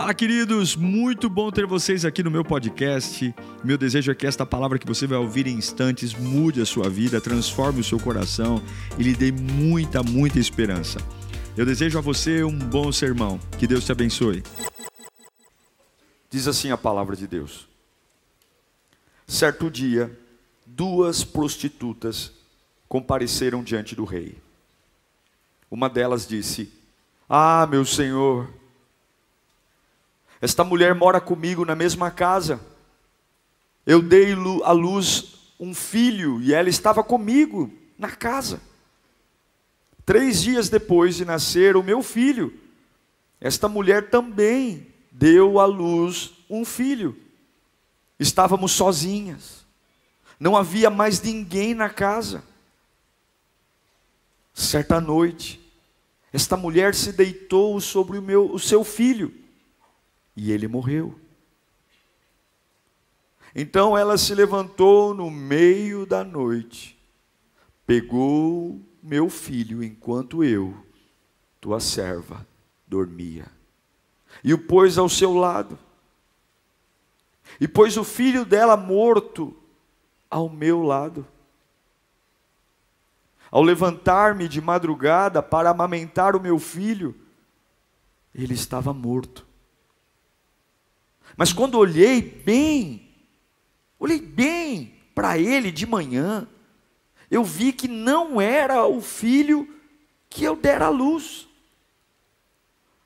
Fala, queridos! Muito bom ter vocês aqui no meu podcast. Meu desejo é que esta palavra que você vai ouvir em instantes mude a sua vida, transforme o seu coração e lhe dê muita, muita esperança. Eu desejo a você um bom sermão. Que Deus te abençoe. Diz assim a palavra de Deus. Certo dia, duas prostitutas compareceram diante do rei. Uma delas disse: Ah, meu senhor, esta mulher mora comigo na mesma casa. Eu dei à luz um filho e ela estava comigo na casa. Três dias depois de nascer o meu filho, esta mulher também deu à luz um filho. Estávamos sozinhas, não havia mais ninguém na casa. Certa noite, esta mulher se deitou sobre o, meu, o seu filho e ele morreu. Então ela se levantou no meio da noite, pegou meu filho enquanto eu, tua serva, dormia, e o pôs ao seu lado, e pôs o filho dela morto ao meu lado. Ao levantar-me de madrugada para amamentar o meu filho, ele estava morto. Mas quando olhei bem, olhei bem para ele de manhã, eu vi que não era o filho que eu dera à luz.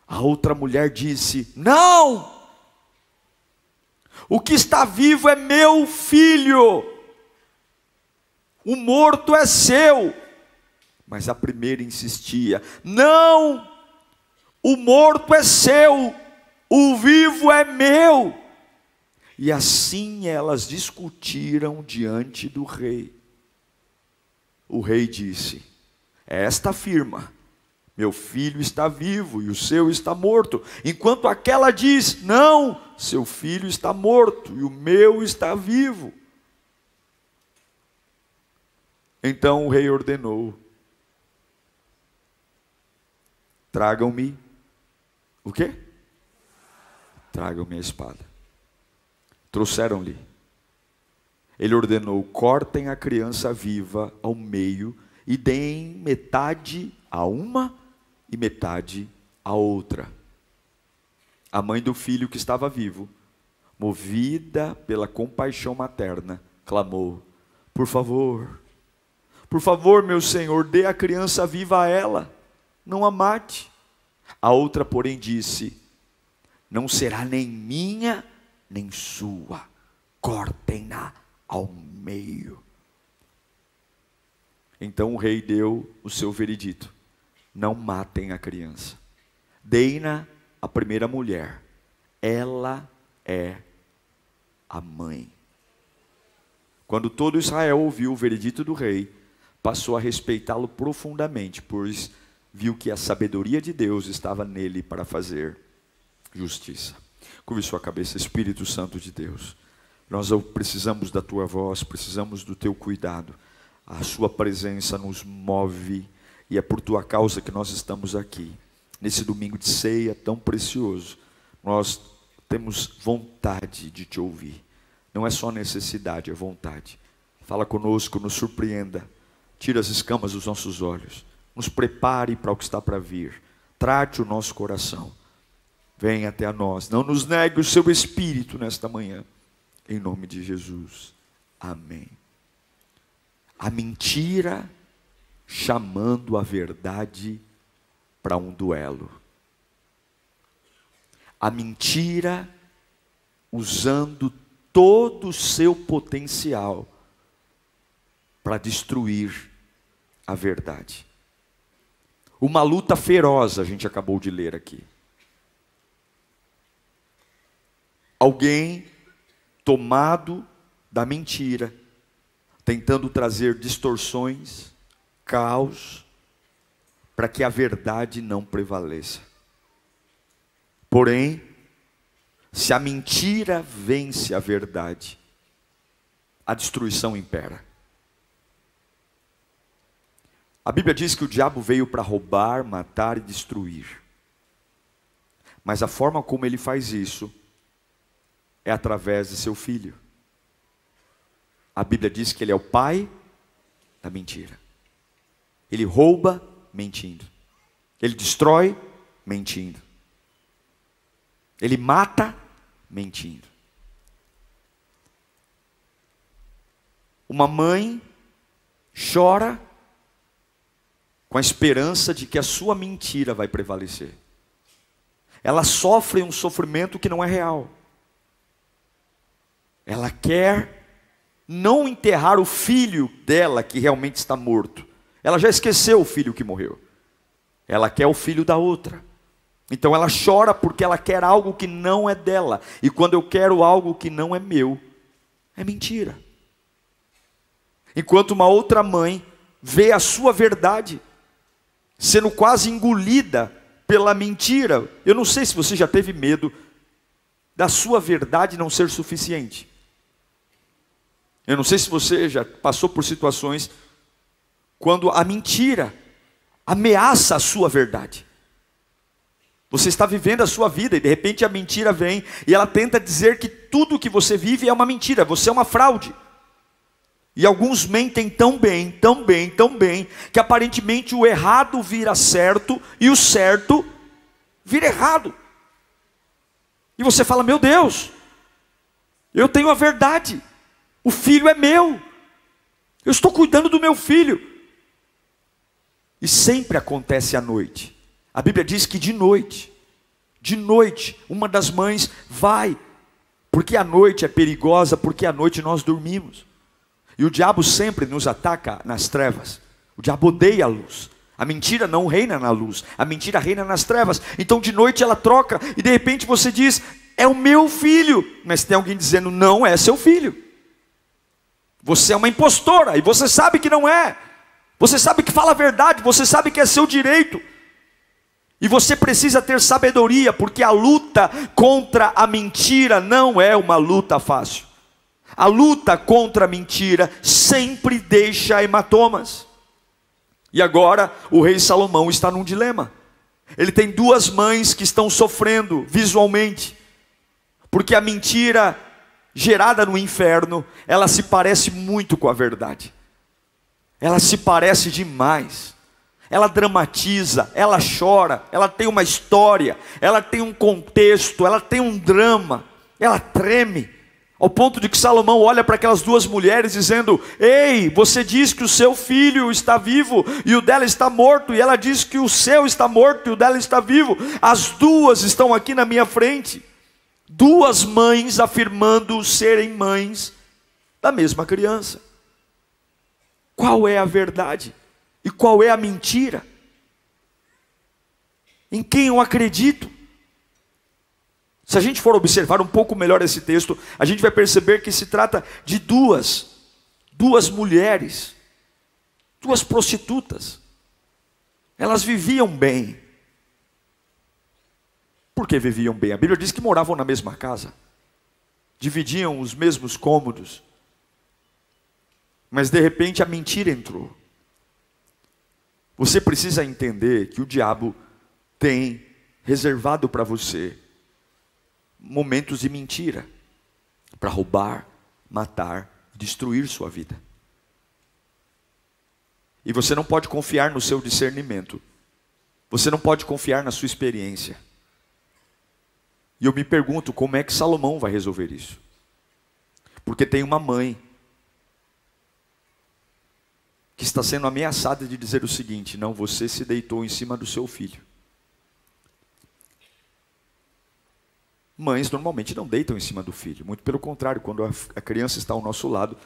A outra mulher disse: Não! O que está vivo é meu filho, o morto é seu. Mas a primeira insistia: Não! O morto é seu, o vivo é meu. E assim elas discutiram diante do rei. O rei disse: Esta afirma: Meu filho está vivo e o seu está morto. Enquanto aquela diz: Não, seu filho está morto e o meu está vivo. Então o rei ordenou: Tragam-me o quê? Tragam-me a espada. Trouxeram-lhe. Ele ordenou: cortem a criança viva ao meio e deem metade a uma e metade a outra. A mãe do filho que estava vivo, movida pela compaixão materna, clamou: Por favor, por favor, meu senhor, dê a criança viva a ela, não a mate. A outra, porém, disse: não será nem minha, nem sua. Cortem-na ao meio. Então o rei deu o seu veredito: não matem a criança. Deem-na a primeira mulher. Ela é a mãe. Quando todo Israel ouviu o veredito do rei, passou a respeitá-lo profundamente, pois viu que a sabedoria de Deus estava nele para fazer justiça. Curve sua cabeça, Espírito Santo de Deus. Nós precisamos da tua voz, precisamos do teu cuidado. A sua presença nos move e é por tua causa que nós estamos aqui. Nesse domingo de ceia tão precioso, nós temos vontade de te ouvir. Não é só necessidade, é vontade. Fala conosco, nos surpreenda. Tira as escamas dos nossos olhos. Nos prepare para o que está para vir. Trate o nosso coração venha até a nós. Não nos negue o seu espírito nesta manhã. Em nome de Jesus. Amém. A mentira chamando a verdade para um duelo. A mentira usando todo o seu potencial para destruir a verdade. Uma luta feroz, a gente acabou de ler aqui. Alguém tomado da mentira, tentando trazer distorções, caos, para que a verdade não prevaleça. Porém, se a mentira vence a verdade, a destruição impera. A Bíblia diz que o diabo veio para roubar, matar e destruir. Mas a forma como ele faz isso é através de seu filho. A Bíblia diz que ele é o pai da mentira. Ele rouba mentindo. Ele destrói mentindo. Ele mata mentindo. Uma mãe chora com a esperança de que a sua mentira vai prevalecer. Ela sofre um sofrimento que não é real. Ela quer não enterrar o filho dela que realmente está morto. Ela já esqueceu o filho que morreu. Ela quer o filho da outra. Então ela chora porque ela quer algo que não é dela. E quando eu quero algo que não é meu, é mentira. Enquanto uma outra mãe vê a sua verdade sendo quase engolida pela mentira. Eu não sei se você já teve medo da sua verdade não ser suficiente. Eu não sei se você já passou por situações quando a mentira ameaça a sua verdade. Você está vivendo a sua vida e de repente a mentira vem e ela tenta dizer que tudo que você vive é uma mentira, você é uma fraude. E alguns mentem tão bem, tão bem, tão bem, que aparentemente o errado vira certo e o certo vira errado. E você fala: Meu Deus, eu tenho a verdade, o filho é meu, eu estou cuidando do meu filho. E sempre acontece à noite. A Bíblia diz que de noite, de noite, uma das mães vai, porque a noite é perigosa, porque à noite nós dormimos. E o diabo sempre nos ataca nas trevas. O diabo odeia a luz. A mentira não reina na luz, a mentira reina nas trevas. Então de noite ela troca e de repente você diz: "É o meu filho", mas tem alguém dizendo: "Não é seu filho". Você é uma impostora e você sabe que não é. Você sabe que fala a verdade, você sabe que é seu direito. E você precisa ter sabedoria, porque a luta contra a mentira não é uma luta fácil. A luta contra a mentira sempre deixa hematomas. E agora o rei Salomão está num dilema. Ele tem duas mães que estão sofrendo visualmente, porque a mentira gerada no inferno, ela se parece muito com a verdade. Ela se parece demais. Ela dramatiza, ela chora, ela tem uma história, ela tem um contexto, ela tem um drama, ela treme. Ao ponto de que Salomão olha para aquelas duas mulheres dizendo: Ei, você diz que o seu filho está vivo e o dela está morto, e ela diz que o seu está morto e o dela está vivo. As duas estão aqui na minha frente. Duas mães afirmando serem mães da mesma criança. Qual é a verdade e qual é a mentira? Em quem eu acredito? Se a gente for observar um pouco melhor esse texto, a gente vai perceber que se trata de duas, duas mulheres, duas prostitutas. Elas viviam bem. Por que viviam bem? A Bíblia diz que moravam na mesma casa, dividiam os mesmos cômodos, mas de repente a mentira entrou. Você precisa entender que o diabo tem reservado para você momentos de mentira para roubar, matar, destruir sua vida. E você não pode confiar no seu discernimento. Você não pode confiar na sua experiência. E eu me pergunto como é que Salomão vai resolver isso? Porque tem uma mãe que está sendo ameaçada de dizer o seguinte: não, você se deitou em cima do seu filho. Mães normalmente não deitam em cima do filho, muito pelo contrário, quando a criança está ao nosso lado,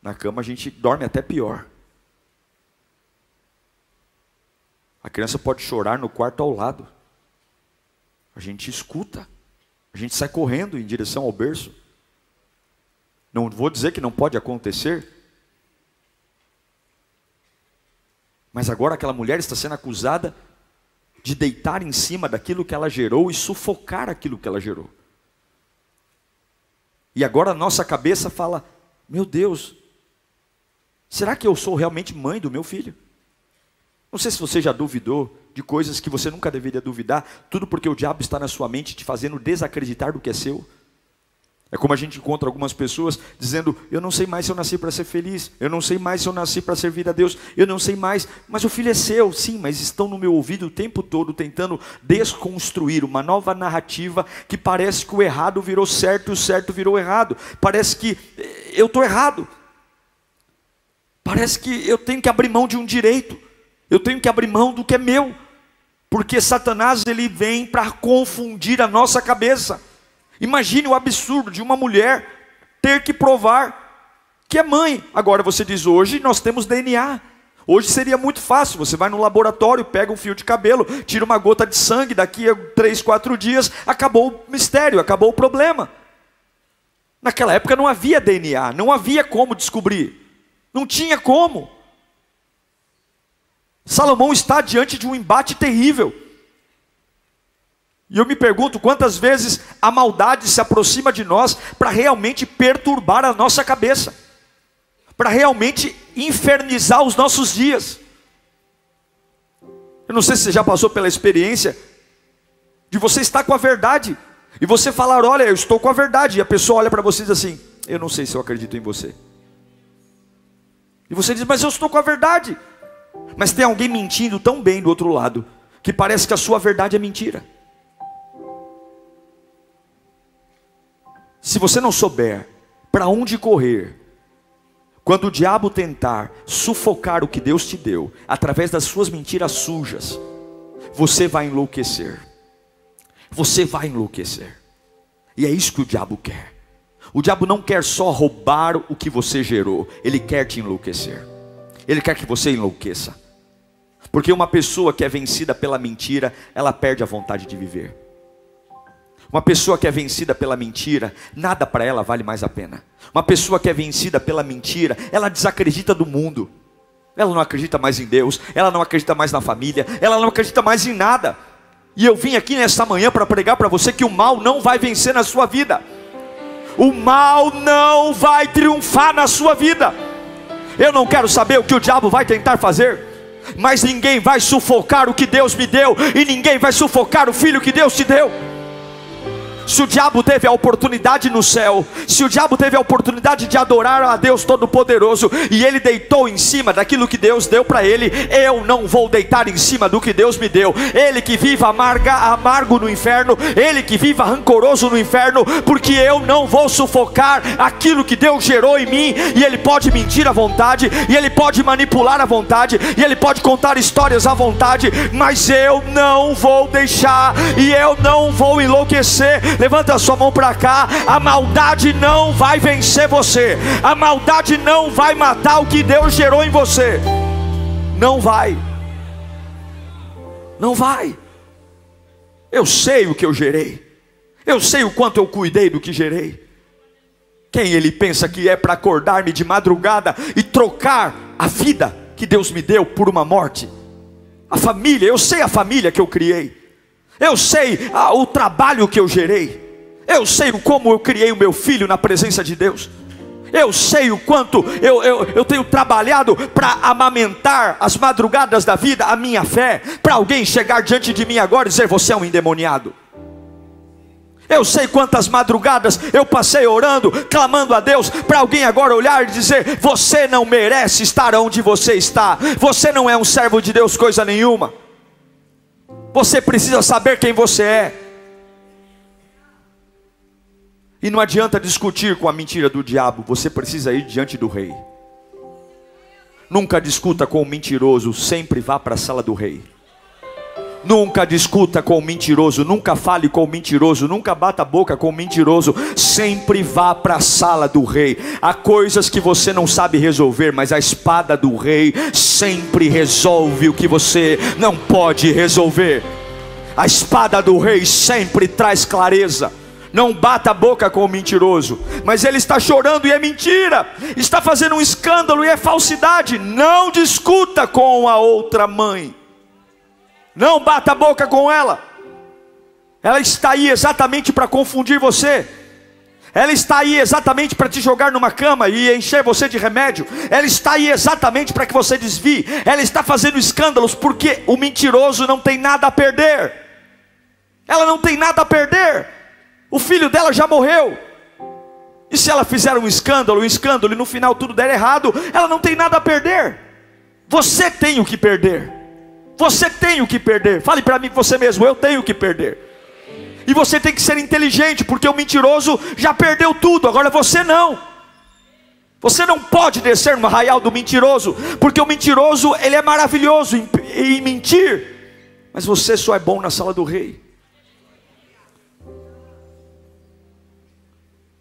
na cama a gente dorme até pior. A criança pode chorar no quarto ao lado. A gente escuta. A gente sai correndo em direção ao berço. Não vou dizer que não pode acontecer, Mas agora aquela mulher está sendo acusada de deitar em cima daquilo que ela gerou e sufocar aquilo que ela gerou. E agora a nossa cabeça fala: Meu Deus, será que eu sou realmente mãe do meu filho? Não sei se você já duvidou de coisas que você nunca deveria duvidar, tudo porque o diabo está na sua mente te fazendo desacreditar do que é seu. É como a gente encontra algumas pessoas dizendo: Eu não sei mais se eu nasci para ser feliz, eu não sei mais se eu nasci para servir a Deus, eu não sei mais, mas o filho é seu, sim, mas estão no meu ouvido o tempo todo tentando desconstruir uma nova narrativa que parece que o errado virou certo e o certo virou errado, parece que eh, eu estou errado, parece que eu tenho que abrir mão de um direito, eu tenho que abrir mão do que é meu, porque Satanás ele vem para confundir a nossa cabeça. Imagine o absurdo de uma mulher ter que provar que é mãe. Agora você diz: hoje nós temos DNA. Hoje seria muito fácil. Você vai no laboratório, pega um fio de cabelo, tira uma gota de sangue, daqui a três, quatro dias, acabou o mistério, acabou o problema. Naquela época não havia DNA, não havia como descobrir, não tinha como. Salomão está diante de um embate terrível. E eu me pergunto quantas vezes a maldade se aproxima de nós para realmente perturbar a nossa cabeça, para realmente infernizar os nossos dias. Eu não sei se você já passou pela experiência de você estar com a verdade e você falar: Olha, eu estou com a verdade, e a pessoa olha para você e diz assim: Eu não sei se eu acredito em você. E você diz: Mas eu estou com a verdade. Mas tem alguém mentindo tão bem do outro lado que parece que a sua verdade é mentira. Se você não souber para onde correr, quando o diabo tentar sufocar o que Deus te deu, através das suas mentiras sujas, você vai enlouquecer. Você vai enlouquecer. E é isso que o diabo quer. O diabo não quer só roubar o que você gerou, ele quer te enlouquecer. Ele quer que você enlouqueça. Porque uma pessoa que é vencida pela mentira, ela perde a vontade de viver. Uma pessoa que é vencida pela mentira, nada para ela vale mais a pena. Uma pessoa que é vencida pela mentira, ela desacredita do mundo. Ela não acredita mais em Deus, ela não acredita mais na família, ela não acredita mais em nada. E eu vim aqui nesta manhã para pregar para você que o mal não vai vencer na sua vida. O mal não vai triunfar na sua vida. Eu não quero saber o que o diabo vai tentar fazer mas ninguém vai sufocar o que Deus me deu, e ninguém vai sufocar o filho que Deus te deu. Se o diabo teve a oportunidade no céu, se o diabo teve a oportunidade de adorar a Deus Todo-Poderoso e ele deitou em cima daquilo que Deus deu para ele, eu não vou deitar em cima do que Deus me deu. Ele que viva amarga, amargo no inferno, ele que viva rancoroso no inferno, porque eu não vou sufocar aquilo que Deus gerou em mim. E ele pode mentir à vontade, e ele pode manipular à vontade, e ele pode contar histórias à vontade, mas eu não vou deixar, e eu não vou enlouquecer levanta a sua mão para cá. A maldade não vai vencer você, a maldade não vai matar o que Deus gerou em você. Não vai, não vai. Eu sei o que eu gerei, eu sei o quanto eu cuidei do que gerei. Quem ele pensa que é para acordar-me de madrugada e trocar a vida que Deus me deu por uma morte? A família, eu sei a família que eu criei eu sei ah, o trabalho que eu gerei, eu sei como eu criei o meu filho na presença de Deus. Eu sei o quanto eu, eu, eu tenho trabalhado para amamentar as madrugadas da vida, a minha fé, para alguém chegar diante de mim agora e dizer: Você é um endemoniado. Eu sei quantas madrugadas eu passei orando, clamando a Deus, para alguém agora olhar e dizer: Você não merece estar onde você está, você não é um servo de Deus, coisa nenhuma. Você precisa saber quem você é. E não adianta discutir com a mentira do diabo, você precisa ir diante do rei. Nunca discuta com o mentiroso, sempre vá para a sala do rei. Nunca discuta com o mentiroso, nunca fale com o mentiroso, nunca bata a boca com o mentiroso, sempre vá para a sala do rei. Há coisas que você não sabe resolver, mas a espada do rei sempre resolve o que você não pode resolver. A espada do rei sempre traz clareza. Não bata a boca com o mentiroso, mas ele está chorando e é mentira, está fazendo um escândalo e é falsidade. Não discuta com a outra mãe. Não bata a boca com ela. Ela está aí exatamente para confundir você. ela está aí exatamente para te jogar numa cama e encher você de remédio, ela está aí exatamente para que você desvie, ela está fazendo escândalos porque o mentiroso não tem nada a perder, ela não tem nada a perder, o filho dela já morreu, e se ela fizer um escândalo, um escândalo e no final tudo der errado, ela não tem nada a perder, você tem o que perder, você tem o que perder, fale para mim você mesmo, eu tenho o que perder. E você tem que ser inteligente, porque o mentiroso já perdeu tudo, agora você não. Você não pode descer no arraial do mentiroso, porque o mentiroso ele é maravilhoso em, em mentir, mas você só é bom na sala do rei.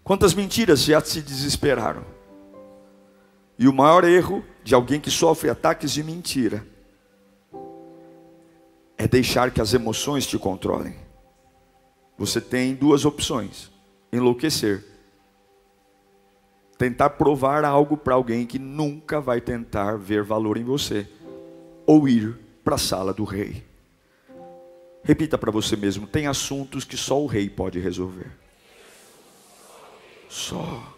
Quantas mentiras já se desesperaram? E o maior erro de alguém que sofre ataques de mentira é deixar que as emoções te controlem. Você tem duas opções: enlouquecer, tentar provar algo para alguém que nunca vai tentar ver valor em você, ou ir para a sala do rei. Repita para você mesmo: tem assuntos que só o rei pode resolver. Só.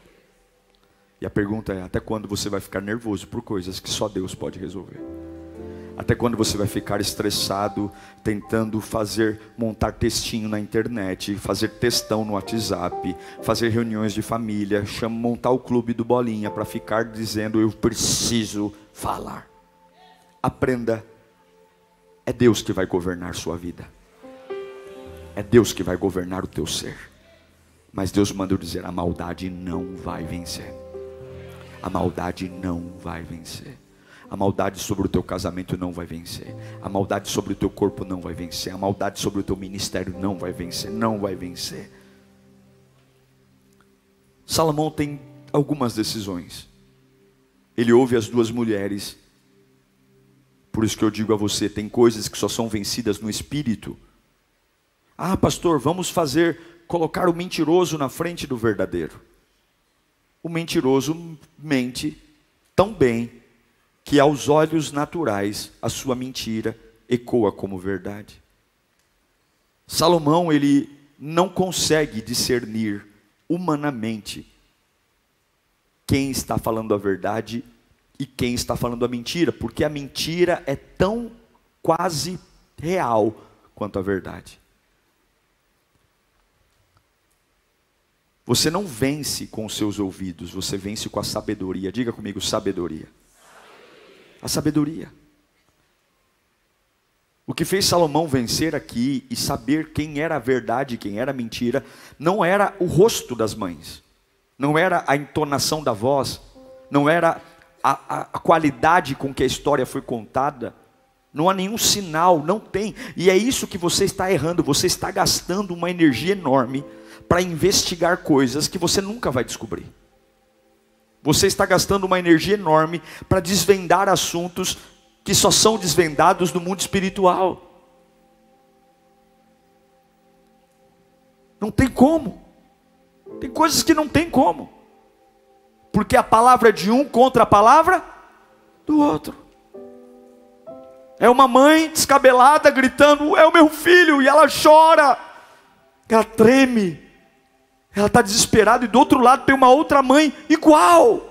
E a pergunta é: até quando você vai ficar nervoso por coisas que só Deus pode resolver? Até quando você vai ficar estressado tentando fazer, montar textinho na internet, fazer textão no WhatsApp, fazer reuniões de família, chama, montar o clube do Bolinha para ficar dizendo eu preciso falar. Aprenda, é Deus que vai governar sua vida. É Deus que vai governar o teu ser. Mas Deus manda eu dizer: a maldade não vai vencer. A maldade não vai vencer. A maldade sobre o teu casamento não vai vencer. A maldade sobre o teu corpo não vai vencer. A maldade sobre o teu ministério não vai vencer. Não vai vencer. Salomão tem algumas decisões. Ele ouve as duas mulheres. Por isso que eu digo a você: tem coisas que só são vencidas no espírito. Ah, pastor, vamos fazer, colocar o mentiroso na frente do verdadeiro. O mentiroso mente tão bem que aos olhos naturais a sua mentira ecoa como verdade. Salomão, ele não consegue discernir humanamente quem está falando a verdade e quem está falando a mentira, porque a mentira é tão quase real quanto a verdade. Você não vence com os seus ouvidos, você vence com a sabedoria. Diga comigo, sabedoria a sabedoria. O que fez Salomão vencer aqui e saber quem era a verdade e quem era a mentira, não era o rosto das mães, não era a entonação da voz, não era a, a, qualidade com que a história foi contada, não há nenhum sinal, não tem, e é isso que você está errando, você está gastando uma energia enorme para investigar coisas que você nunca vai descobrir. Você está gastando uma energia enorme para desvendar assuntos que só são desvendados no mundo espiritual. Não tem como. Tem coisas que não tem como. Porque a palavra de um contra a palavra do outro. É uma mãe descabelada gritando: É o meu filho, e ela chora, ela treme ela está desesperada e do outro lado tem uma outra mãe igual.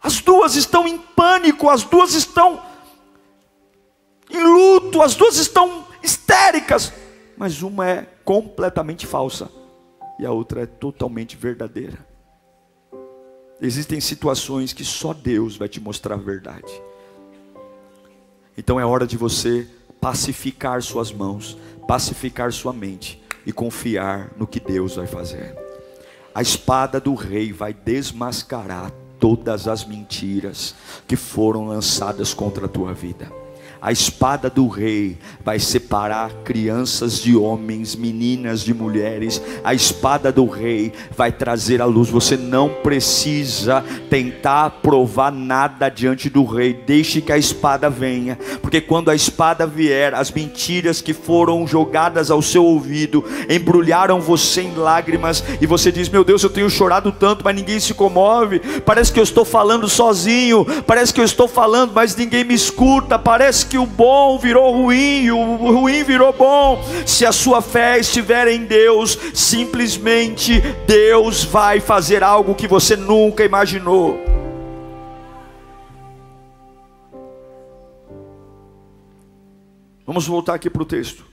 As duas estão em pânico, as duas estão em luto, as duas estão histéricas, mas uma é completamente falsa e a outra é totalmente verdadeira. Existem situações que só Deus vai te mostrar a verdade. Então é hora de você pacificar suas mãos, pacificar sua mente e confiar no que Deus vai fazer. A espada do rei vai desmascarar todas as mentiras que foram lançadas contra a tua vida. A espada do rei vai separar crianças de homens, meninas de mulheres. A espada do rei vai trazer a luz. Você não precisa tentar provar nada diante do rei. Deixe que a espada venha, porque quando a espada vier, as mentiras que foram jogadas ao seu ouvido embrulharam você em lágrimas e você diz: "Meu Deus, eu tenho chorado tanto, mas ninguém se comove. Parece que eu estou falando sozinho, parece que eu estou falando, mas ninguém me escuta, parece que o bom virou ruim e o ruim virou bom. Se a sua fé estiver em Deus, simplesmente Deus vai fazer algo que você nunca imaginou. Vamos voltar aqui para o texto.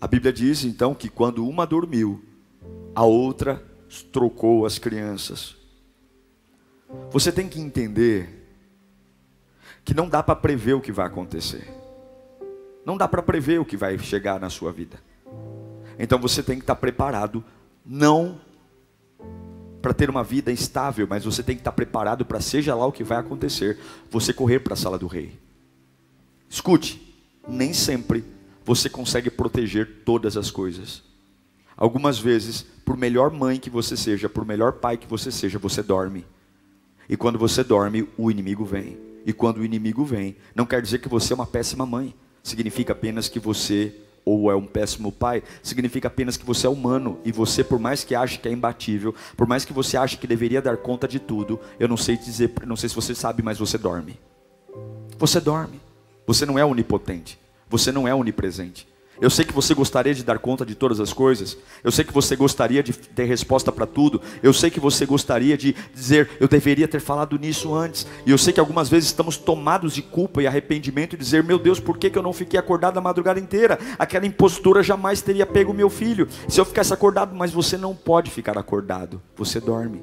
A Bíblia diz então que quando uma dormiu, a outra trocou as crianças. Você tem que entender que não dá para prever o que vai acontecer. Não dá para prever o que vai chegar na sua vida. Então você tem que estar preparado, não para ter uma vida estável, mas você tem que estar preparado para, seja lá o que vai acontecer, você correr para a sala do rei. Escute, nem sempre você consegue proteger todas as coisas. Algumas vezes, por melhor mãe que você seja, por melhor pai que você seja, você dorme. E quando você dorme, o inimigo vem. E quando o inimigo vem, não quer dizer que você é uma péssima mãe. Significa apenas que você ou é um péssimo pai, significa apenas que você é humano e você, por mais que ache que é imbatível, por mais que você ache que deveria dar conta de tudo, eu não sei dizer, não sei se você sabe, mas você dorme. Você dorme. Você não é onipotente. Você não é onipresente. Eu sei que você gostaria de dar conta de todas as coisas. Eu sei que você gostaria de ter resposta para tudo. Eu sei que você gostaria de dizer, eu deveria ter falado nisso antes. E eu sei que algumas vezes estamos tomados de culpa e arrependimento e dizer, meu Deus, por que, eu não fiquei acordado a madrugada inteira? Aquela impostura jamais teria pego meu filho. Se eu ficasse acordado, mas você não pode ficar acordado. Você dorme.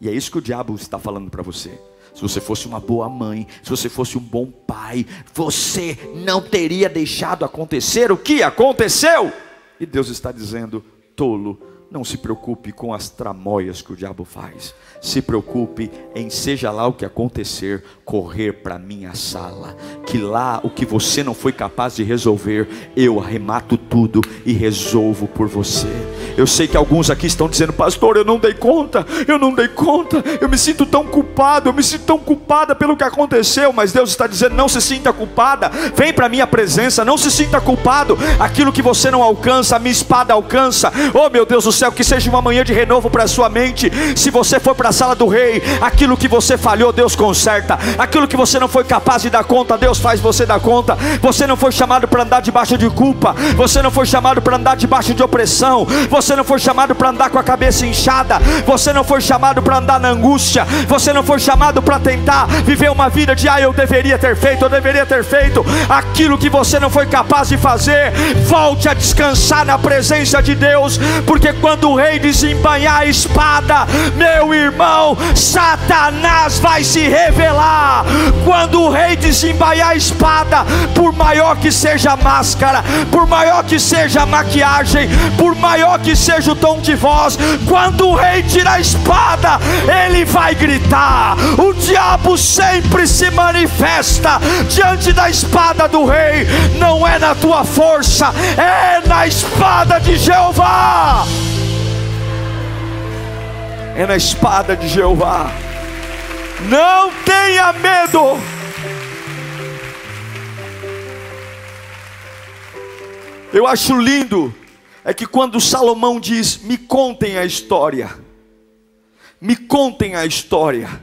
E é isso que o diabo está falando para você se você fosse uma boa mãe, se você fosse um bom pai, você não teria deixado acontecer o que aconteceu. E Deus está dizendo: tolo, não se preocupe com as tramóias que o diabo faz. Se preocupe em, seja lá o que acontecer, correr para minha sala. Que lá o que você não foi capaz de resolver, eu arremato tudo e resolvo por você. Eu sei que alguns aqui estão dizendo, pastor, eu não dei conta, eu não dei conta, eu me sinto tão culpado, eu me sinto tão culpada pelo que aconteceu. Mas Deus está dizendo, não se sinta culpada, vem para minha presença, não se sinta culpado. Aquilo que você não alcança, a minha espada alcança. Oh meu Deus do céu, que seja uma manhã de renovo para a sua mente. Se você for para a sala do rei, aquilo que você falhou, Deus conserta. Aquilo que você não foi capaz de dar conta, Deus faz você dar conta. Você não foi chamado para andar debaixo de culpa, você não foi chamado para andar debaixo de opressão, você não foi chamado para andar com a cabeça inchada, você não foi chamado para andar na angústia, você não foi chamado para tentar viver uma vida de ah, eu deveria ter feito, eu deveria ter feito aquilo que você não foi capaz de fazer. Volte a descansar na presença de Deus, porque quando o rei desembanhar a espada, meu irmão, Satanás vai se revelar. Quando o rei desembaiar a espada, por maior que seja a máscara, por maior que seja a maquiagem, por maior que seja o tom de voz, quando o rei tira a espada, ele vai gritar. O diabo sempre se manifesta diante da espada do rei, não é na tua força, é na espada de Jeová é na espada de Jeová. Não tenha medo. Eu acho lindo é que quando Salomão diz: "Me contem a história". Me contem a história.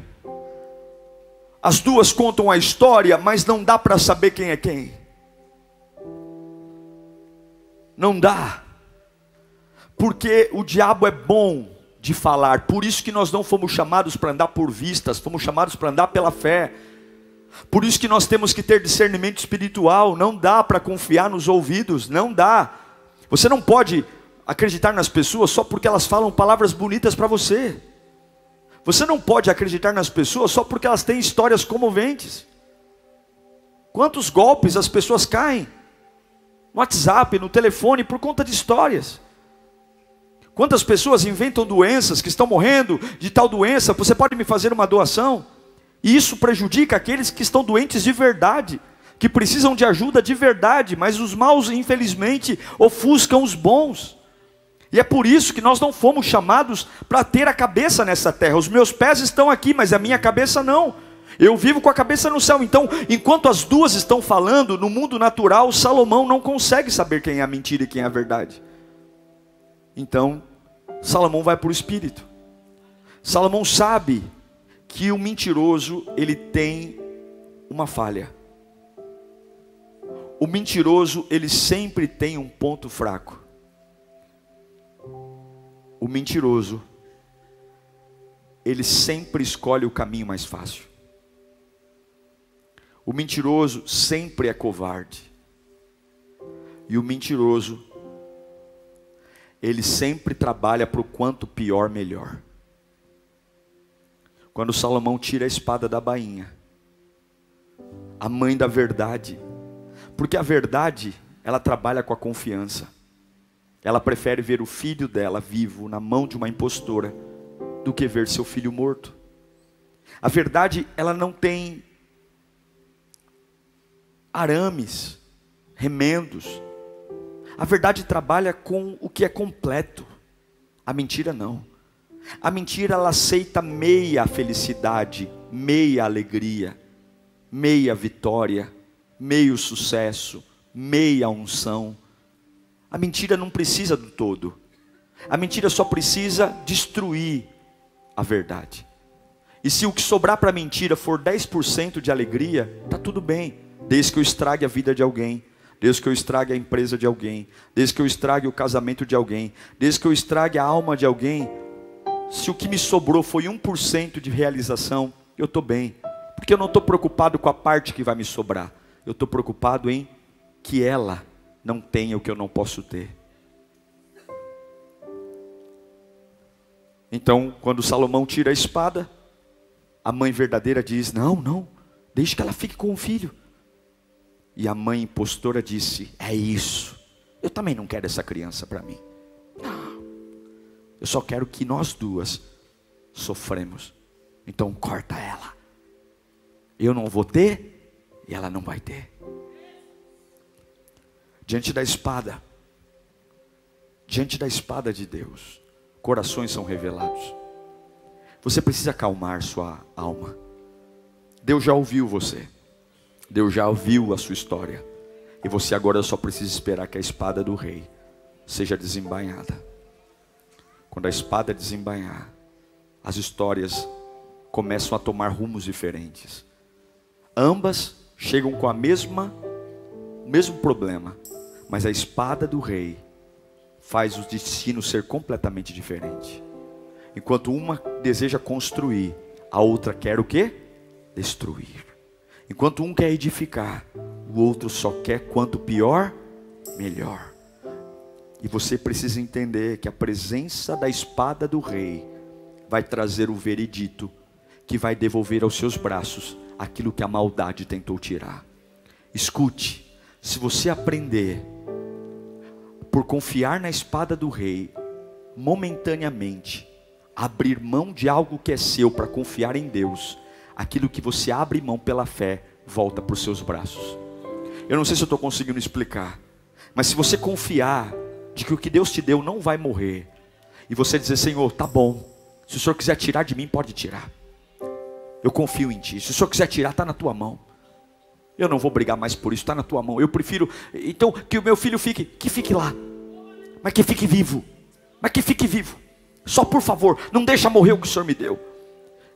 As duas contam a história, mas não dá para saber quem é quem. Não dá. Porque o diabo é bom de falar. Por isso que nós não fomos chamados para andar por vistas, fomos chamados para andar pela fé. Por isso que nós temos que ter discernimento espiritual. Não dá para confiar nos ouvidos, não dá. Você não pode acreditar nas pessoas só porque elas falam palavras bonitas para você. Você não pode acreditar nas pessoas só porque elas têm histórias comoventes. Quantos golpes as pessoas caem no WhatsApp, no telefone, por conta de histórias. Quantas pessoas inventam doenças que estão morrendo de tal doença? Você pode me fazer uma doação? E isso prejudica aqueles que estão doentes de verdade, que precisam de ajuda de verdade, mas os maus, infelizmente, ofuscam os bons. E é por isso que nós não fomos chamados para ter a cabeça nessa terra. Os meus pés estão aqui, mas a minha cabeça não. Eu vivo com a cabeça no céu. Então, enquanto as duas estão falando, no mundo natural, Salomão não consegue saber quem é a mentira e quem é a verdade. Então, Salomão vai para o espírito. Salomão sabe que o mentiroso ele tem uma falha. O mentiroso ele sempre tem um ponto fraco. O mentiroso ele sempre escolhe o caminho mais fácil. O mentiroso sempre é covarde. E o mentiroso, ele sempre trabalha para o quanto pior, melhor. Quando Salomão tira a espada da bainha, a mãe da verdade, porque a verdade, ela trabalha com a confiança. Ela prefere ver o filho dela vivo na mão de uma impostora do que ver seu filho morto. A verdade, ela não tem arames, remendos. A verdade trabalha com o que é completo. A mentira não. A mentira ela aceita meia felicidade, meia alegria, meia vitória, meio sucesso, meia unção. A mentira não precisa do todo. A mentira só precisa destruir a verdade. E se o que sobrar para a mentira for 10% de alegria, tá tudo bem desde que eu estrague a vida de alguém, desde que eu estrague a empresa de alguém, desde que eu estrague o casamento de alguém, desde que eu estrague a alma de alguém, se o que me sobrou foi 1% de realização, eu estou bem, porque eu não estou preocupado com a parte que vai me sobrar, eu estou preocupado em que ela não tenha o que eu não posso ter. Então, quando Salomão tira a espada, a mãe verdadeira diz: Não, não, deixe que ela fique com o filho. E a mãe impostora disse: É isso. Eu também não quero essa criança para mim. Não. Eu só quero que nós duas sofremos. Então corta ela. Eu não vou ter e ela não vai ter. Diante da espada, diante da espada de Deus, corações são revelados. Você precisa acalmar sua alma. Deus já ouviu você. Deus já ouviu a sua história. E você agora só precisa esperar que a espada do rei seja desembainhada. Quando a espada desembainhar, as histórias começam a tomar rumos diferentes. Ambas chegam com a mesma o mesmo problema, mas a espada do rei faz o destino ser completamente diferente. Enquanto uma deseja construir, a outra quer o quê? Destruir. Enquanto um quer edificar, o outro só quer quanto pior, melhor. E você precisa entender que a presença da espada do rei vai trazer o veredito que vai devolver aos seus braços aquilo que a maldade tentou tirar. Escute, se você aprender por confiar na espada do rei, momentaneamente, abrir mão de algo que é seu para confiar em Deus, aquilo que você abre mão pela fé volta para os seus braços. Eu não sei se eu estou conseguindo explicar, mas se você confiar de que o que Deus te deu não vai morrer, e você dizer, Senhor, tá bom, se o Senhor quiser tirar de mim, pode tirar. Eu confio em Ti. Se o Senhor quiser tirar, está na tua mão. Eu não vou brigar mais por isso, está na tua mão. Eu prefiro, então, que o meu filho fique, que fique lá, mas que fique vivo, mas que fique vivo. Só por favor, não deixa morrer o que o Senhor me deu.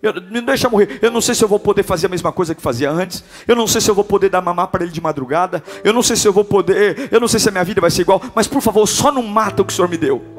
Eu, me deixa morrer. Eu não sei se eu vou poder fazer a mesma coisa que fazia antes. Eu não sei se eu vou poder dar mamar para ele de madrugada. Eu não sei se eu vou poder. Eu não sei se a minha vida vai ser igual. Mas por favor, só não mata o que o Senhor me deu.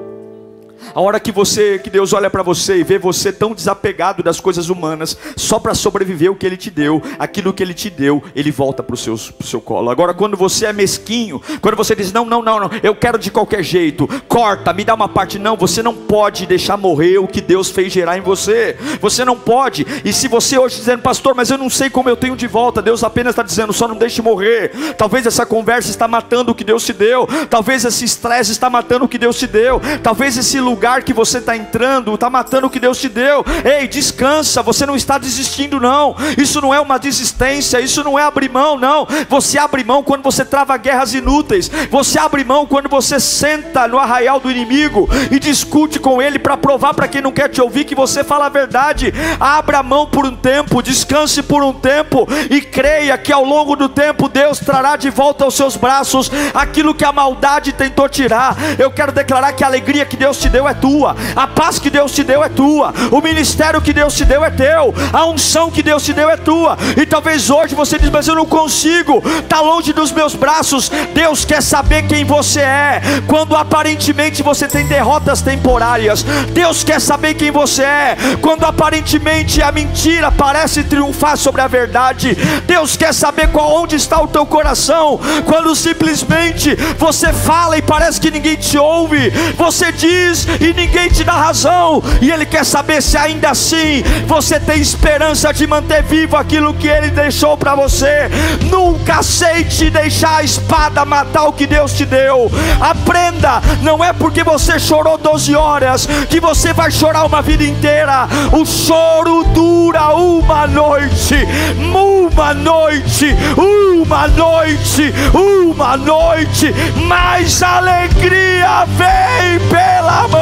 A hora que você, que Deus olha para você e vê você tão desapegado das coisas humanas, só para sobreviver o que Ele te deu, aquilo que Ele te deu, Ele volta para o seu, seu colo. Agora, quando você é mesquinho, quando você diz não, não, não, não, eu quero de qualquer jeito, corta, me dá uma parte, não, você não pode deixar morrer o que Deus fez gerar em você. Você não pode. E se você hoje dizendo, pastor, mas eu não sei como eu tenho de volta, Deus apenas está dizendo, só não deixe morrer. Talvez essa conversa está matando o que Deus te deu. Talvez esse estresse está matando o que Deus te deu. Talvez esse lugar que você está entrando está matando o que Deus te deu. Ei, descansa, você não está desistindo, não. Isso não é uma desistência, isso não é abrir mão, não. Você abre mão quando você trava guerras inúteis. Você abre mão quando você senta no arraial do inimigo e discute com ele para provar para quem não quer te ouvir que você fala a verdade. Abra mão por um tempo, descanse por um tempo e creia que ao longo do tempo Deus trará de volta aos seus braços aquilo que a maldade tentou tirar. Eu quero declarar que a alegria que Deus te deu deu é tua, a paz que Deus te deu é tua, o ministério que Deus te deu é teu, a unção que Deus te deu é tua. E talvez hoje você diz, mas eu não consigo, está longe dos meus braços. Deus quer saber quem você é, quando aparentemente você tem derrotas temporárias. Deus quer saber quem você é, quando aparentemente a mentira parece triunfar sobre a verdade. Deus quer saber qual onde está o teu coração, quando simplesmente você fala e parece que ninguém te ouve, você diz e ninguém te dá razão, e Ele quer saber se ainda assim você tem esperança de manter vivo aquilo que Ele deixou para você. Nunca aceite deixar a espada matar o que Deus te deu. Aprenda, não é porque você chorou 12 horas que você vai chorar uma vida inteira. O choro dura uma noite, uma noite, uma noite, uma noite, mas alegria vem pela manhã.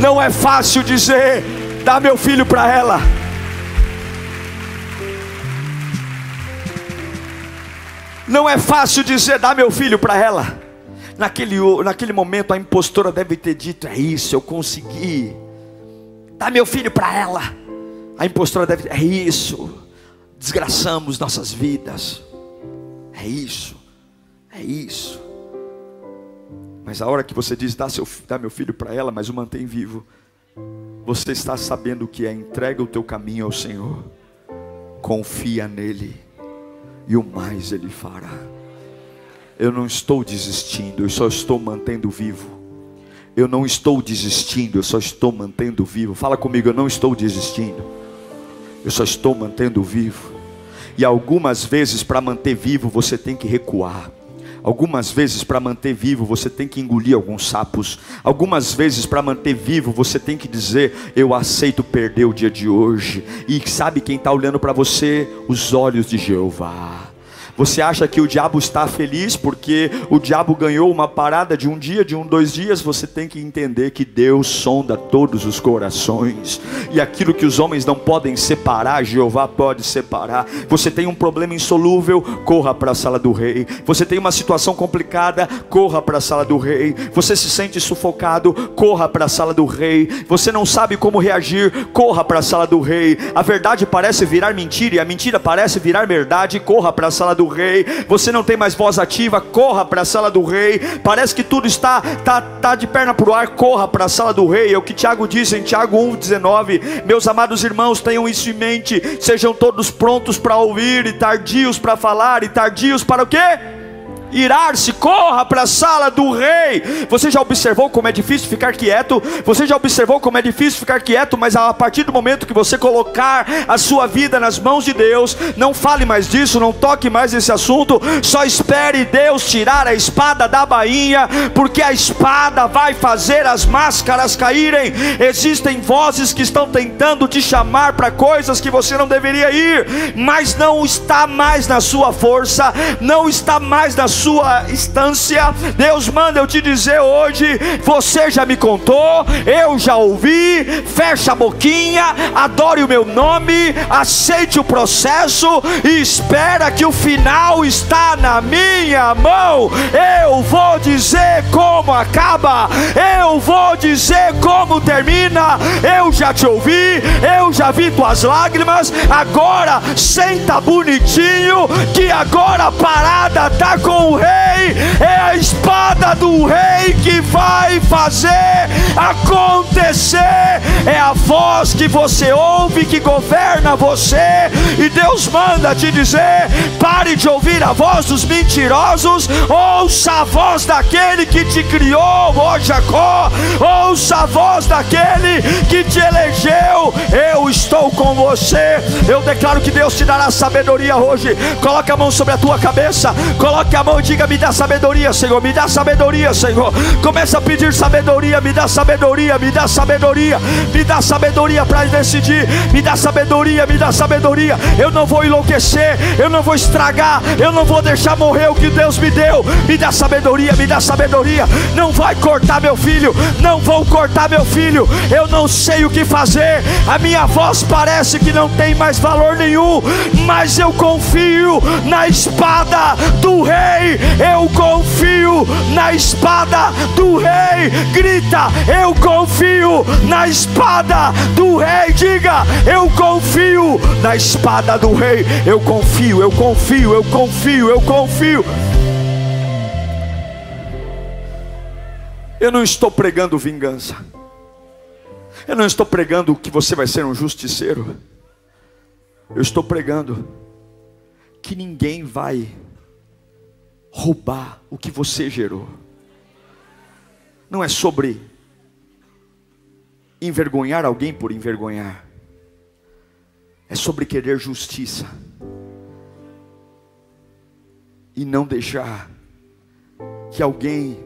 Não é fácil dizer, dá meu filho para ela. Não é fácil dizer, dá meu filho para ela. Naquele, naquele momento a impostora deve ter dito: É isso, eu consegui. Dá meu filho para ela. A impostora deve É isso. Desgraçamos nossas vidas. É isso. É isso. Mas a hora que você diz: Dá, seu, dá meu filho para ela, mas o mantém vivo. Você está sabendo que é entrega o teu caminho ao Senhor. Confia nele e o mais Ele fará. Eu não estou desistindo, eu só estou mantendo vivo. Eu não estou desistindo, eu só estou mantendo vivo. Fala comigo, eu não estou desistindo, eu só estou mantendo vivo. E algumas vezes, para manter vivo, você tem que recuar. Algumas vezes, para manter vivo, você tem que engolir alguns sapos. Algumas vezes, para manter vivo, você tem que dizer: Eu aceito perder o dia de hoje. E sabe quem está olhando para você? Os olhos de Jeová. Você acha que o diabo está feliz porque o diabo ganhou uma parada de um dia, de um, dois dias? Você tem que entender que Deus sonda todos os corações e aquilo que os homens não podem separar, Jeová pode separar. Você tem um problema insolúvel, corra para a sala do rei. Você tem uma situação complicada, corra para a sala do rei. Você se sente sufocado, corra para a sala do rei. Você não sabe como reagir, corra para a sala do rei. A verdade parece virar mentira e a mentira parece virar verdade, corra para a sala do do rei, você não tem mais voz ativa, corra para a sala do rei. Parece que tudo está tá, tá de perna para o ar, corra para a sala do rei. É o que Tiago disse em Tiago 1,19. Meus amados irmãos, tenham isso em mente, sejam todos prontos para ouvir, e tardios para falar, e tardios para o quê? Irar-se, corra para a sala do rei. Você já observou como é difícil ficar quieto? Você já observou como é difícil ficar quieto? Mas a partir do momento que você colocar a sua vida nas mãos de Deus, não fale mais disso, não toque mais esse assunto, só espere Deus tirar a espada da bainha, porque a espada vai fazer as máscaras caírem. Existem vozes que estão tentando te chamar para coisas que você não deveria ir, mas não está mais na sua força, não está mais na sua sua instância. Deus manda eu te dizer hoje: você já me contou, eu já ouvi. Fecha a boquinha, adore o meu nome, aceite o processo e espera que o final está na minha mão. Eu vou dizer como acaba, eu vou dizer como termina. Eu já te ouvi, eu já vi tuas lágrimas. Agora senta bonitinho, que agora a parada tá com rei, é a espada do rei que vai fazer acontecer. É a voz que você ouve que governa você, e Deus manda te dizer: pare de ouvir a voz dos mentirosos, ouça a voz daquele que te criou, ó Jacó, ouça a voz daquele que te elegeu. Eu estou com você. Eu declaro que Deus te dará sabedoria hoje. Coloque a mão sobre a tua cabeça, coloque a mão diga: Me dá sabedoria, Senhor, me dá sabedoria, Senhor. Começa a pedir sabedoria, me dá sabedoria, me dá sabedoria, me dá sabedoria para decidir, me dá sabedoria, me dá sabedoria. Eu não vou enlouquecer, eu não vou estragar, eu não vou deixar morrer o que Deus me deu. Me dá sabedoria, me dá sabedoria. Não vai cortar meu filho, não vou cortar meu filho. Eu não sei o que fazer. A minha voz parece que não tem mais valor nenhum, mas eu confio na espada do rei eu confio confio na espada do rei. Grita, eu confio na espada do rei. Diga, eu confio na espada do rei. Eu confio, eu confio, eu confio, eu confio. Eu não estou pregando vingança. Eu não estou pregando que você vai ser um justiceiro. Eu estou pregando que ninguém vai roubar o que você gerou. Não é sobre envergonhar alguém por envergonhar. É sobre querer justiça. E não deixar que alguém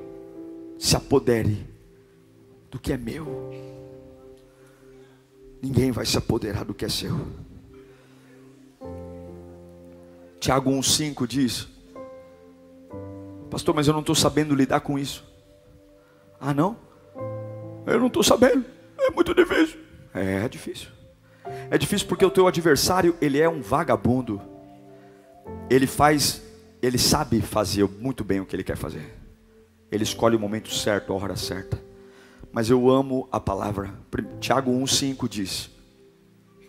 se apodere do que é meu. Ninguém vai se apoderar do que é seu. Tiago 1,5 diz: Pastor, mas eu não estou sabendo lidar com isso. Ah, não? Eu não estou sabendo. É muito difícil. É, é difícil. É difícil porque o teu adversário, ele é um vagabundo. Ele faz, ele sabe fazer muito bem o que ele quer fazer. Ele escolhe o momento certo, a hora certa. Mas eu amo a palavra. Tiago 1,5 diz.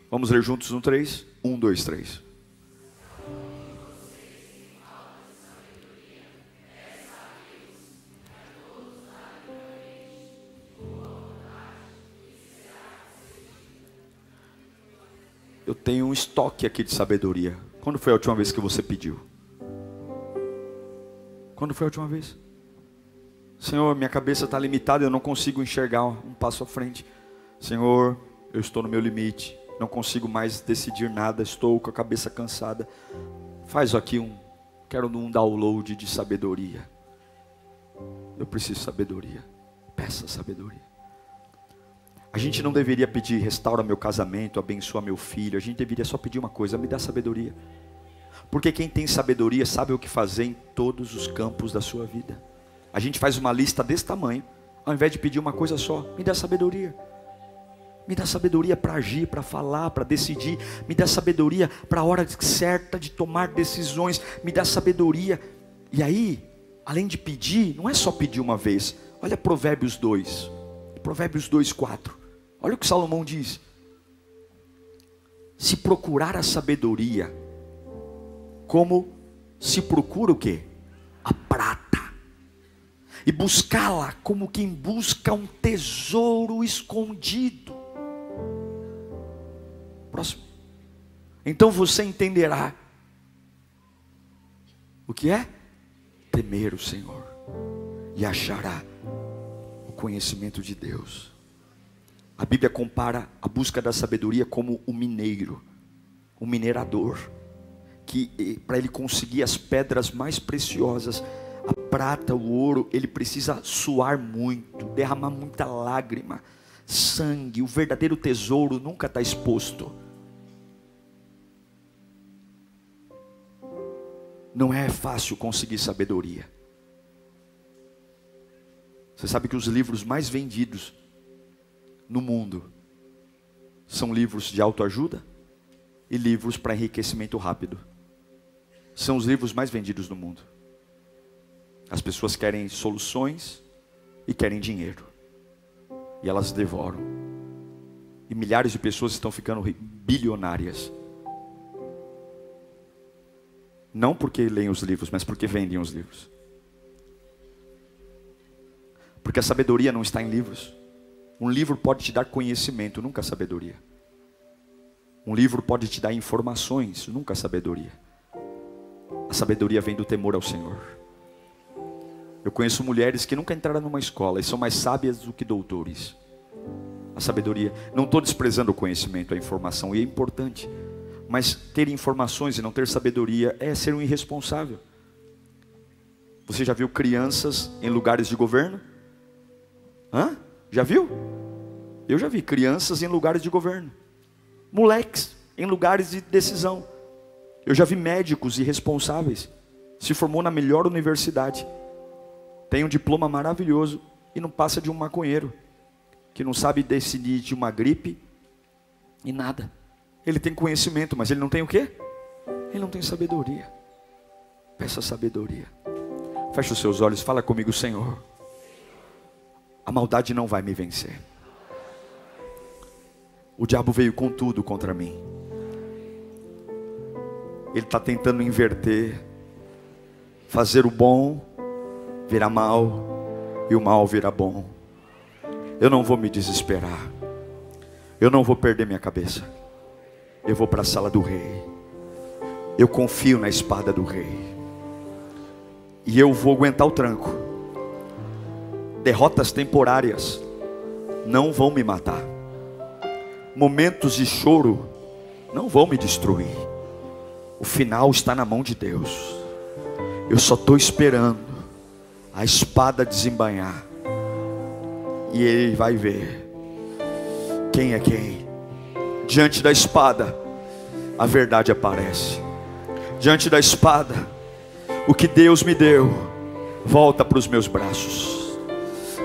Vamos ler juntos no 3? 1, 2, 3. Eu tenho um estoque aqui de sabedoria. Quando foi a última vez que você pediu? Quando foi a última vez? Senhor, minha cabeça está limitada, eu não consigo enxergar um passo à frente. Senhor, eu estou no meu limite, não consigo mais decidir nada, estou com a cabeça cansada. Faz aqui um, quero um download de sabedoria. Eu preciso de sabedoria. Peça sabedoria. A gente não deveria pedir restaura meu casamento, abençoa meu filho. A gente deveria só pedir uma coisa, me dá sabedoria. Porque quem tem sabedoria sabe o que fazer em todos os campos da sua vida. A gente faz uma lista desse tamanho, ao invés de pedir uma coisa só, me dá sabedoria. Me dá sabedoria para agir, para falar, para decidir. Me dá sabedoria para a hora certa de tomar decisões. Me dá sabedoria. E aí, além de pedir, não é só pedir uma vez. Olha Provérbios 2. Provérbios 2, 4. Olha o que Salomão diz. Se procurar a sabedoria, como se procura o que? A prata e buscá-la como quem busca um tesouro escondido. Próximo. Então você entenderá o que é temer o Senhor e achará o conhecimento de Deus. A Bíblia compara a busca da sabedoria como o mineiro, o minerador, que eh, para ele conseguir as pedras mais preciosas, a prata, o ouro, ele precisa suar muito, derramar muita lágrima, sangue. O verdadeiro tesouro nunca está exposto. Não é fácil conseguir sabedoria. Você sabe que os livros mais vendidos no mundo são livros de autoajuda e livros para enriquecimento rápido. São os livros mais vendidos no mundo. As pessoas querem soluções e querem dinheiro. E elas devoram. E milhares de pessoas estão ficando bilionárias. Não porque leem os livros, mas porque vendem os livros. Porque a sabedoria não está em livros. Um livro pode te dar conhecimento, nunca sabedoria. Um livro pode te dar informações, nunca sabedoria. A sabedoria vem do temor ao Senhor. Eu conheço mulheres que nunca entraram numa escola e são mais sábias do que doutores. A sabedoria. Não estou desprezando o conhecimento, a informação, e é importante. Mas ter informações e não ter sabedoria é ser um irresponsável. Você já viu crianças em lugares de governo? Hã? Já viu? Eu já vi crianças em lugares de governo. Moleques em lugares de decisão. Eu já vi médicos irresponsáveis. Se formou na melhor universidade tem um diploma maravilhoso e não passa de um maconheiro, que não sabe decidir de uma gripe e nada. Ele tem conhecimento, mas ele não tem o quê? Ele não tem sabedoria. Peça sabedoria. Feche os seus olhos, fala comigo, Senhor. A maldade não vai me vencer. O diabo veio com tudo contra mim. Ele está tentando inverter, fazer o bom virar mal e o mal virar bom. Eu não vou me desesperar. Eu não vou perder minha cabeça. Eu vou para a sala do rei. Eu confio na espada do rei. E eu vou aguentar o tranco. Derrotas temporárias não vão me matar. Momentos de choro não vão me destruir. O final está na mão de Deus. Eu só estou esperando a espada desembanhar. E ele vai ver quem é quem. Diante da espada, a verdade aparece. Diante da espada, o que Deus me deu volta para os meus braços.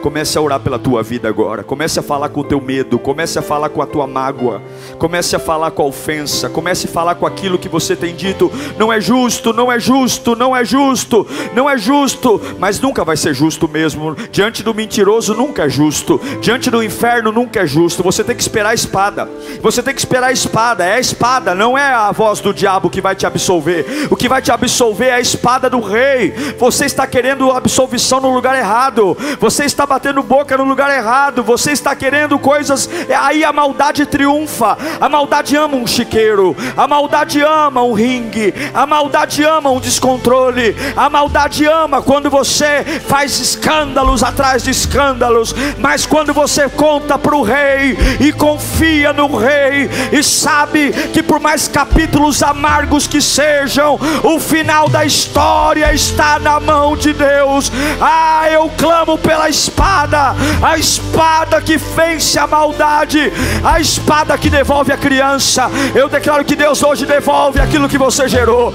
Comece a orar pela tua vida agora. Comece a falar com o teu medo. Comece a falar com a tua mágoa. Comece a falar com a ofensa. Comece a falar com aquilo que você tem dito. Não é justo, não é justo, não é justo, não é justo. Mas nunca vai ser justo mesmo. Diante do mentiroso nunca é justo. Diante do inferno nunca é justo. Você tem que esperar a espada. Você tem que esperar a espada. É a espada, não é a voz do diabo que vai te absolver. O que vai te absolver é a espada do rei. Você está querendo absolvição no lugar errado. Você está batendo boca no lugar errado, você está querendo coisas, aí a maldade triunfa. A maldade ama um chiqueiro, a maldade ama um ringue, a maldade ama um descontrole, a maldade ama quando você faz escândalos atrás de escândalos, mas quando você conta para o rei e confia no rei e sabe que por mais capítulos amargos que sejam, o final da história está na mão de Deus. Ah, eu clamo pela espada a espada que vence a maldade, a espada que devolve a criança. Eu declaro que Deus hoje devolve aquilo que você gerou.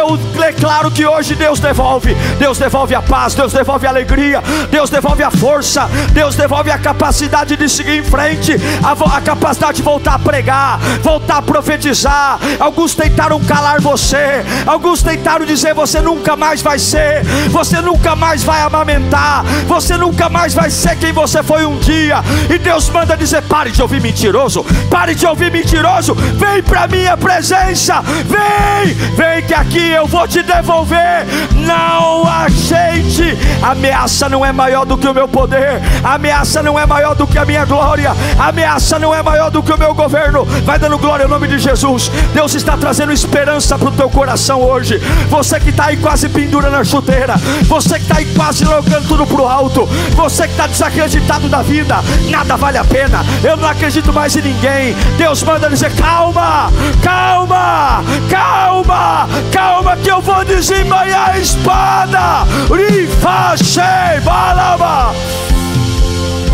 Eu declaro que hoje Deus devolve. Deus devolve a paz, Deus devolve a alegria, Deus devolve a força, Deus devolve a capacidade de seguir em frente, a, a capacidade de voltar a pregar, voltar a profetizar. Alguns tentaram calar você, alguns tentaram dizer você nunca mais vai ser, você nunca mais vai amamentar, você nunca mais vai ser quem você foi um dia. E Deus manda dizer: pare de ouvir mentiroso, pare de ouvir mentiroso, vem para minha presença, vem, vem que aqui eu vou te devolver. Não aceite, ameaça não é maior do que o meu poder, ameaça não é maior do que a minha glória, ameaça não é maior do que o meu governo. Vai dando glória em nome de Jesus. Deus está trazendo esperança para o teu coração hoje. Você que está aí quase pendura na chuteira, você que está aí quase jogando tudo para o alto, você que está desacreditado da vida, nada vale a pena. Eu não acredito mais em ninguém. Deus manda dizer: calma, calma, calma, calma, que eu vou desembanhar a espada.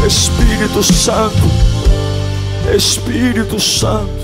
Espírito Santo, Espírito Santo.